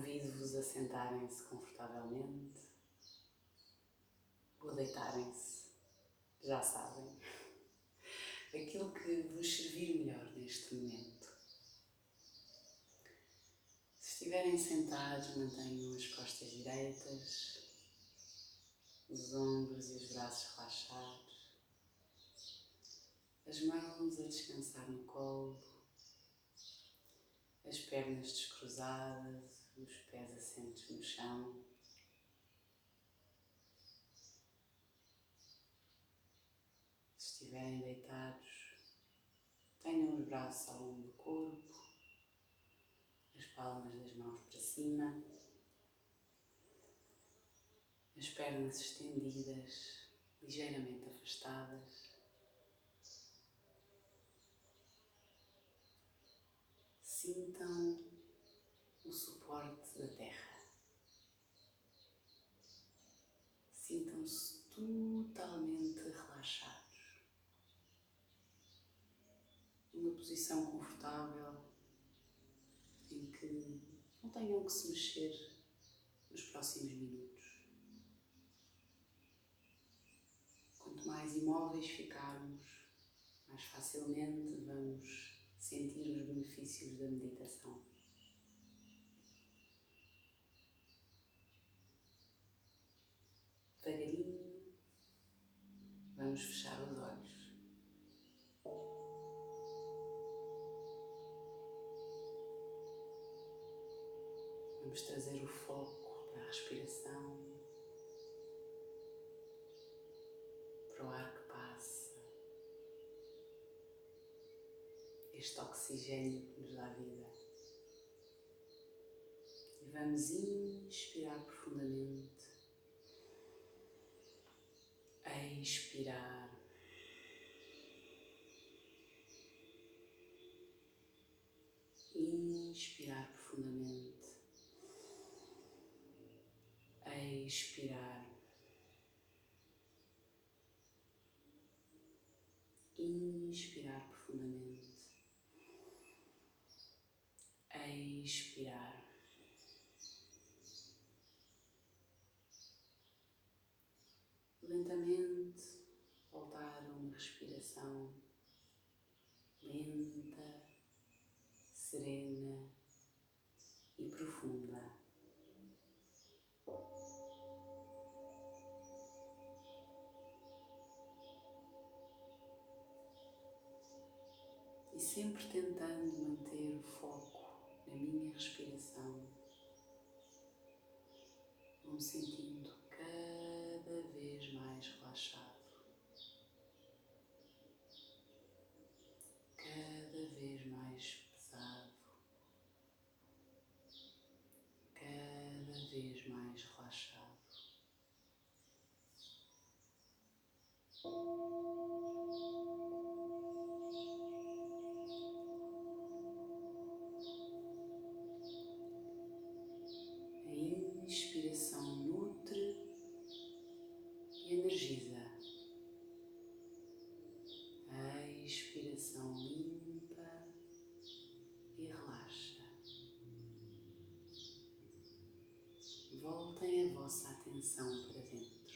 Convido-vos a sentarem-se confortavelmente. Ou deitarem-se, já sabem, aquilo que vos servir melhor neste momento. Se estiverem sentados, mantenham as costas direitas, os ombros e os braços relaxados, as mãos a descansar no colo, as pernas descruzadas, os pés assentos no chão. Se estiverem deitados, tenham os braços ao longo do corpo, as palmas das mãos para cima, as pernas estendidas, ligeiramente afastadas. Sintam o suporte da terra. Sintam-se totalmente relaxados. Numa posição confortável em que não tenham que se mexer nos próximos minutos. Quanto mais imóveis ficarmos, mais facilmente vamos sentir os benefícios da meditação. Vamos fechar os olhos. Vamos trazer o foco para a respiração, para o ar que passa, este oxigênio que nos dá vida. E vamos inspirar profundamente expirar. Inspirar profundamente. Expirar. Inspirar profundamente. Expirar. lentamente voltar a uma respiração sempre tentando manter o foco na minha respiração, me sentindo cada vez mais relaxado, cada vez mais pesado, cada vez mais relaxado. Voltem a vossa atenção para dentro.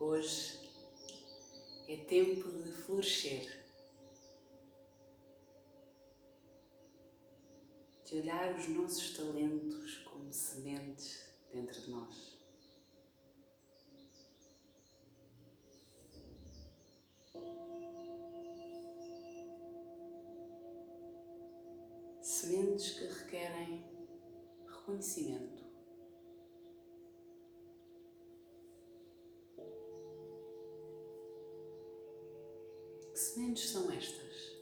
Hoje é tempo de florescer, de olhar os nossos talentos como sementes dentro de nós. Sementes que requerem reconhecimento. Que sementes são estas?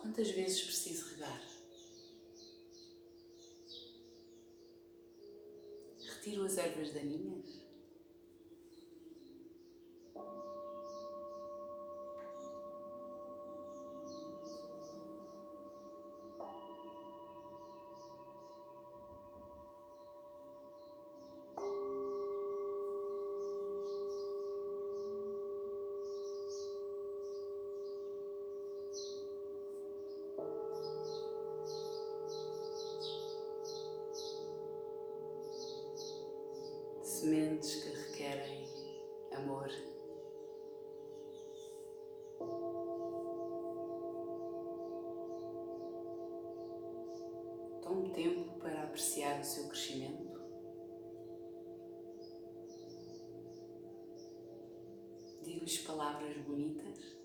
Quantas vezes preciso regar? Retiro as ervas daninhas? Sementes que requerem amor. Tome tempo para apreciar o seu crescimento. Digo-lhes palavras bonitas.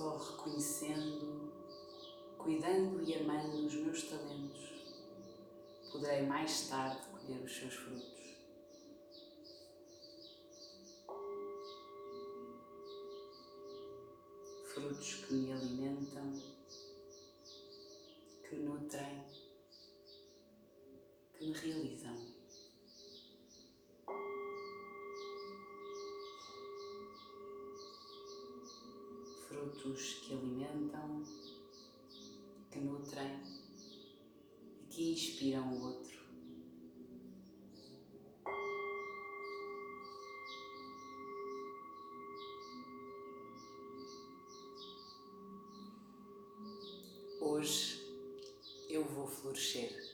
Só reconhecendo, cuidando e amando os meus talentos, poderei mais tarde colher os seus frutos. Frutos que me alimentam, que nutrem, que me realizam. Frutos que alimentam, que nutrem e que inspiram o outro. Hoje eu vou florescer.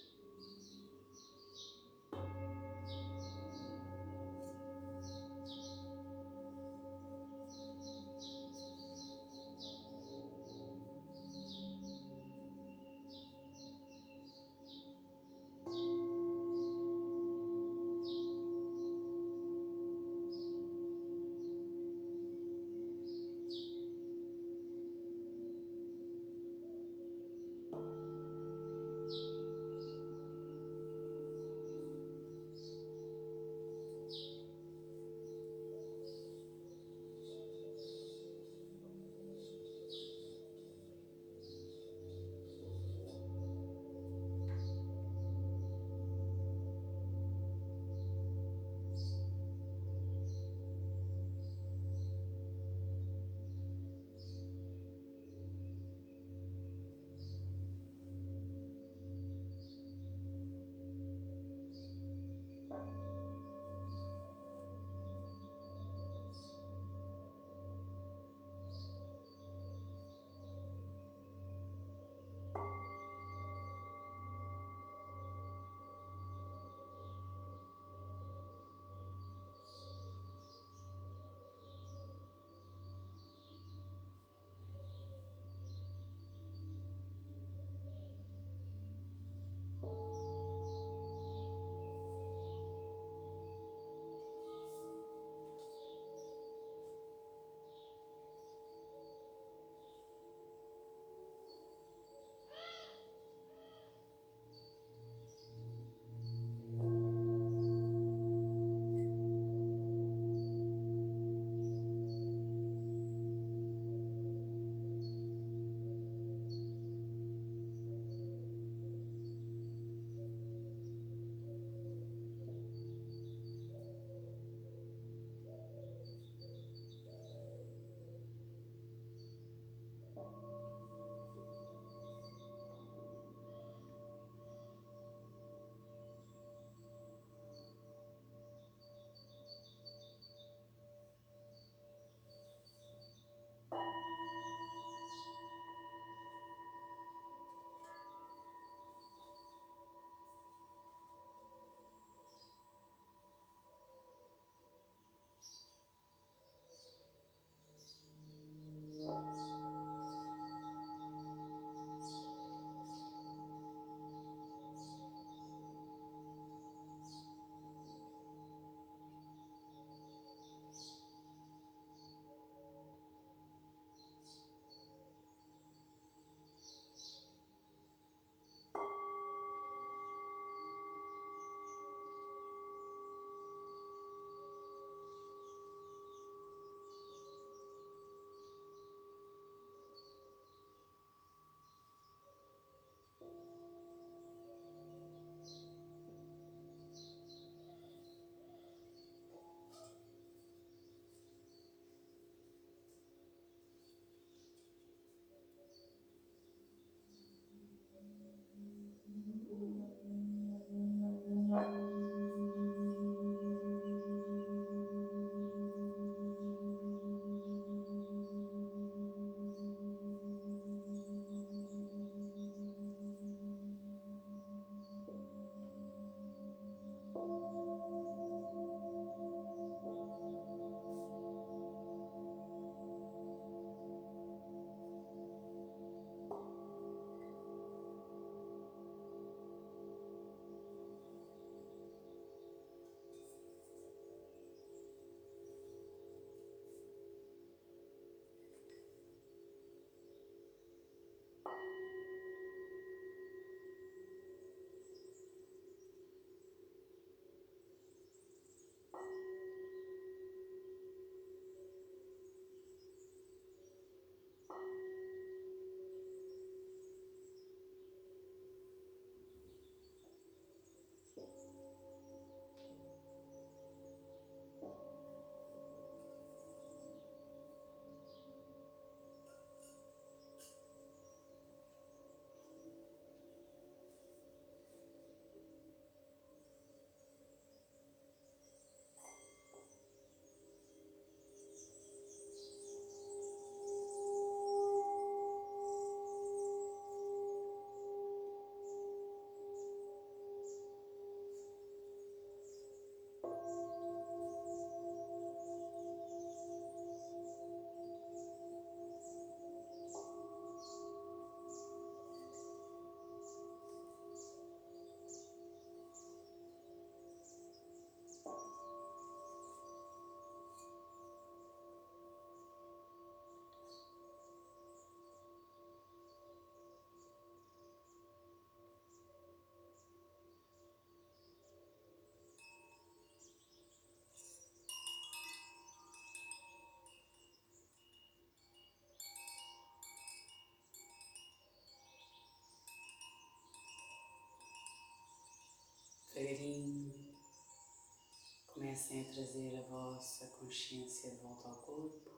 Comecem a trazer a vossa consciência de volta ao corpo,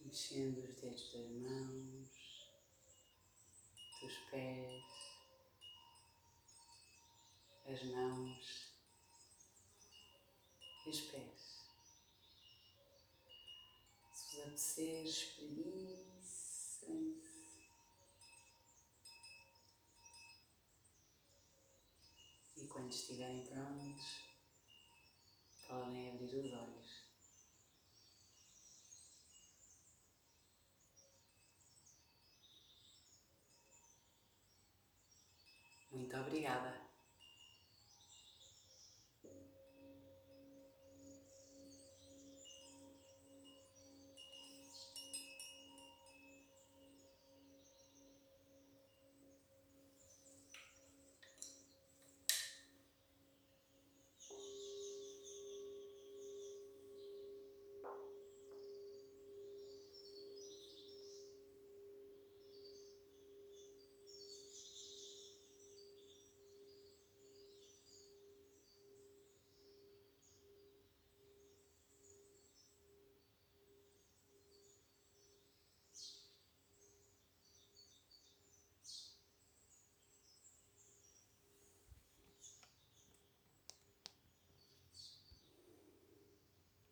mexendo os dedos das mãos, dos pés, as mãos e os pés. Se vos apetecer, espreguiçem-se. Estiverem prontos, podem abrir os olhos. Muito obrigada.